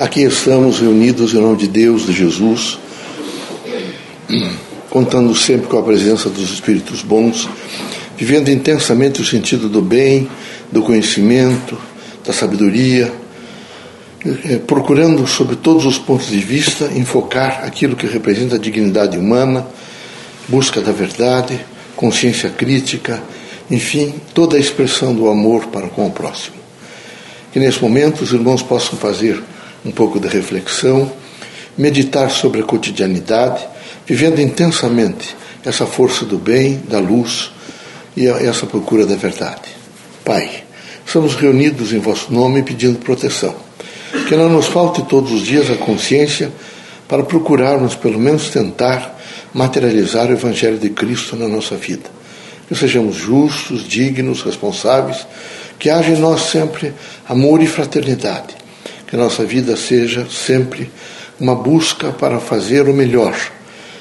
Aqui estamos reunidos em nome de Deus, de Jesus, contando sempre com a presença dos Espíritos bons, vivendo intensamente o sentido do bem, do conhecimento, da sabedoria, eh, procurando, sob todos os pontos de vista, enfocar aquilo que representa a dignidade humana, busca da verdade, consciência crítica, enfim, toda a expressão do amor para com o próximo. Que nesse momento os irmãos possam fazer um pouco de reflexão, meditar sobre a cotidianidade, vivendo intensamente essa força do bem, da luz e essa procura da verdade. Pai, estamos reunidos em vosso nome pedindo proteção. Que não nos falte todos os dias a consciência para procurarmos, pelo menos tentar, materializar o Evangelho de Cristo na nossa vida. Que sejamos justos, dignos, responsáveis, que haja em nós sempre amor e fraternidade que nossa vida seja sempre uma busca para fazer o melhor,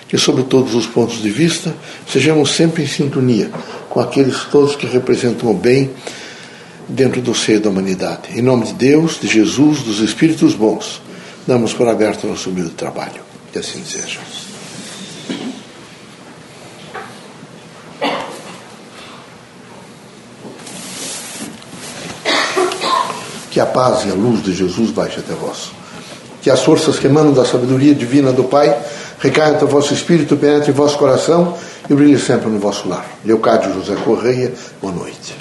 que, sob todos os pontos de vista, sejamos sempre em sintonia com aqueles todos que representam o bem dentro do seio da humanidade. Em nome de Deus, de Jesus, dos Espíritos bons, damos por aberto o nosso humilde trabalho. Que assim seja. Que a paz e a luz de Jesus baixe até vós. Que as forças que emanam da sabedoria divina do Pai recaiam até o vosso espírito, penetre em vosso coração e brilhe sempre no vosso lar. Leocádio José Correia, boa noite.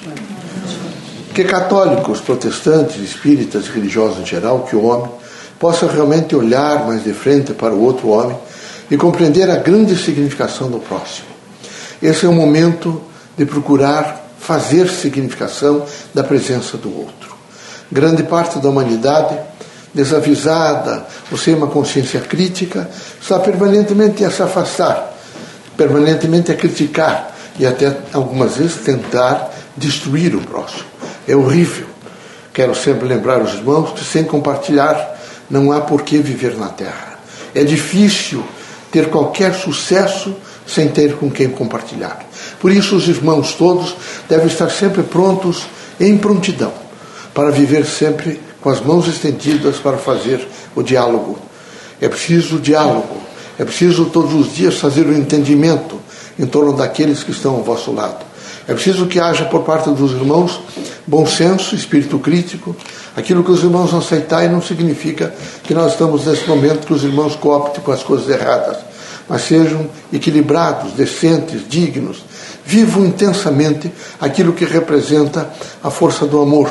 Que católicos, protestantes, espíritas e religiosos em geral, que o homem possa realmente olhar mais de frente para o outro homem e compreender a grande significação do próximo. Esse é o momento de procurar fazer significação da presença do outro grande parte da humanidade, desavisada, ou sem uma consciência crítica, está permanentemente a se afastar, permanentemente a criticar e até algumas vezes tentar destruir o próximo. É horrível. Quero sempre lembrar os irmãos que sem compartilhar não há por que viver na Terra. É difícil ter qualquer sucesso sem ter com quem compartilhar. Por isso, os irmãos todos devem estar sempre prontos, em prontidão para viver sempre com as mãos estendidas para fazer o diálogo. É preciso diálogo, é preciso todos os dias fazer o entendimento em torno daqueles que estão ao vosso lado. É preciso que haja por parte dos irmãos bom senso, espírito crítico. Aquilo que os irmãos não aceitarem não significa que nós estamos nesse momento que os irmãos cooptem com as coisas erradas, mas sejam equilibrados, decentes, dignos. Vivam intensamente aquilo que representa a força do amor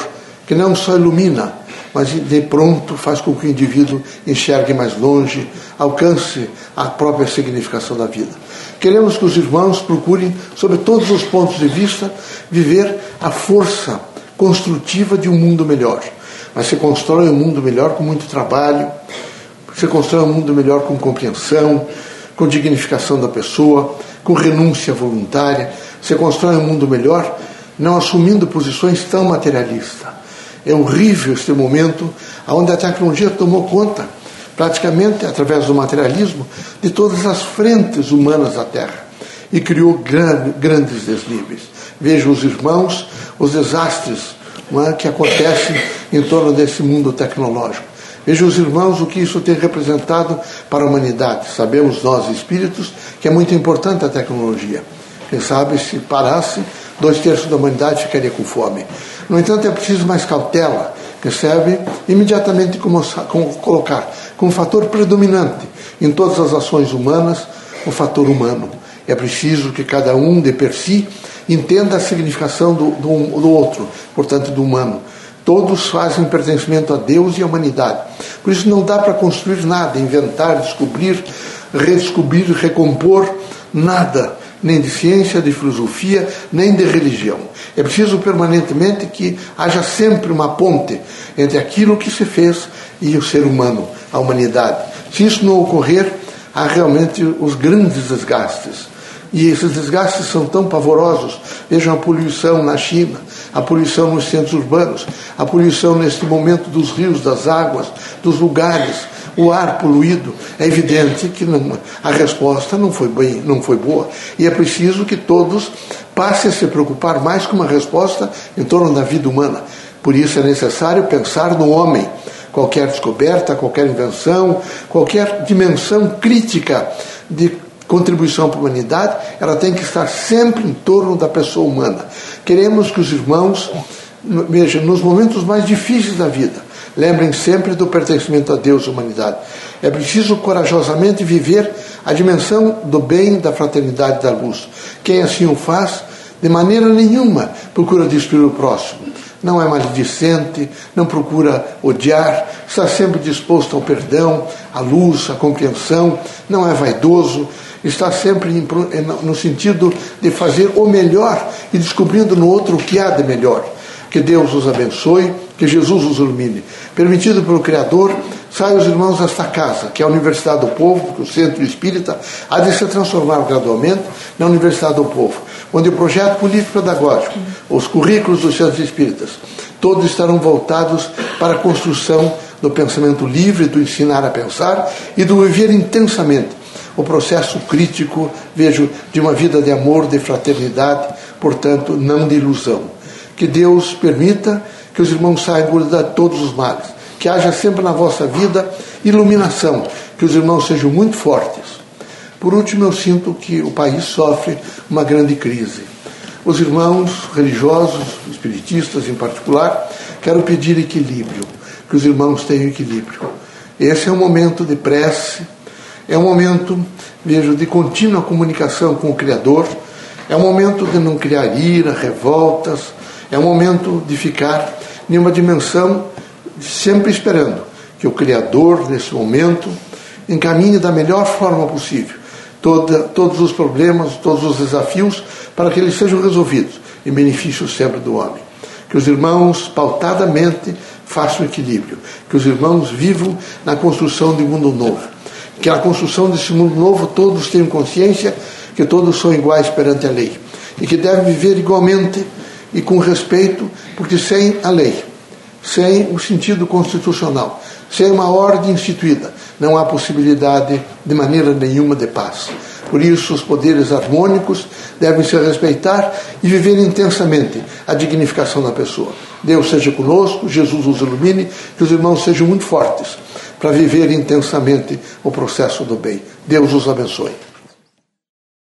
que não só ilumina, mas de pronto faz com que o indivíduo enxergue mais longe, alcance a própria significação da vida. Queremos que os irmãos procurem, sob todos os pontos de vista, viver a força construtiva de um mundo melhor. Mas se constrói um mundo melhor com muito trabalho, se constrói um mundo melhor com compreensão, com dignificação da pessoa, com renúncia voluntária, se constrói um mundo melhor não assumindo posições tão materialistas é horrível este momento onde a tecnologia tomou conta, praticamente através do materialismo, de todas as frentes humanas da Terra e criou grandes desníveis. Veja os irmãos, os desastres é, que acontecem em torno desse mundo tecnológico. Veja os irmãos o que isso tem representado para a humanidade. Sabemos nós, espíritos, que é muito importante a tecnologia. Quem sabe se parasse, dois terços da humanidade ficaria com fome. No entanto, é preciso mais cautela, que serve imediatamente como colocar como fator predominante em todas as ações humanas o fator humano. É preciso que cada um de per si entenda a significação do, do, do outro, portanto, do humano. Todos fazem pertencimento a Deus e à humanidade. Por isso não dá para construir nada, inventar, descobrir, redescobrir, recompor nada nem de ciência, de filosofia, nem de religião. É preciso permanentemente que haja sempre uma ponte entre aquilo que se fez e o ser humano, a humanidade. Se isso não ocorrer, há realmente os grandes desgastes. E esses desgastes são tão pavorosos. Vejam a poluição na China, a poluição nos centros urbanos, a poluição neste momento dos rios, das águas, dos lugares o ar poluído, é evidente que não, a resposta não foi, bem, não foi boa. E é preciso que todos passem a se preocupar mais com uma resposta em torno da vida humana. Por isso é necessário pensar no homem qualquer descoberta, qualquer invenção, qualquer dimensão crítica de contribuição para a humanidade, ela tem que estar sempre em torno da pessoa humana. Queremos que os irmãos, veja, nos momentos mais difíceis da vida, lembrem sempre do pertencimento a Deus e humanidade. É preciso corajosamente viver a dimensão do bem, da fraternidade da luz. Quem assim o faz, de maneira nenhuma procura destruir o próximo. Não é maledicente, não procura odiar, está sempre disposto ao perdão, à luz, à compreensão, não é vaidoso, está sempre no sentido de fazer o melhor e descobrindo no outro o que há de melhor. Que Deus os abençoe, que Jesus os ilumine. Permitido pelo Criador, saiam os irmãos desta casa, que é a Universidade do Povo, que o Centro Espírita há de se transformar gradualmente na Universidade do Povo, onde o projeto político-pedagógico, os currículos dos centros espíritas, todos estarão voltados para a construção do pensamento livre, do ensinar a pensar e do viver intensamente o processo crítico, vejo, de uma vida de amor, de fraternidade, portanto, não de ilusão. Que Deus permita que os irmãos saibam de todos os males, que haja sempre na vossa vida iluminação, que os irmãos sejam muito fortes. Por último, eu sinto que o país sofre uma grande crise. Os irmãos religiosos, espiritistas em particular, quero pedir equilíbrio, que os irmãos tenham equilíbrio. Esse é um momento de prece, é um momento, vejo, de contínua comunicação com o Criador. É um momento de não criar ira, revoltas. É um momento de ficar em uma dimensão sempre esperando que o Criador, nesse momento, encaminhe da melhor forma possível toda, todos os problemas, todos os desafios, para que eles sejam resolvidos em benefício sempre do homem. Que os irmãos, pautadamente, façam equilíbrio. Que os irmãos vivam na construção de um mundo novo que a construção desse mundo novo todos tenham consciência que todos são iguais perante a lei e que devem viver igualmente e com respeito, porque sem a lei, sem o sentido constitucional, sem uma ordem instituída, não há possibilidade de maneira nenhuma de paz. Por isso, os poderes harmônicos devem se respeitar e viver intensamente a dignificação da pessoa. Deus seja conosco, Jesus os ilumine, que os irmãos sejam muito fortes para viver intensamente o processo do bem. Deus os abençoe.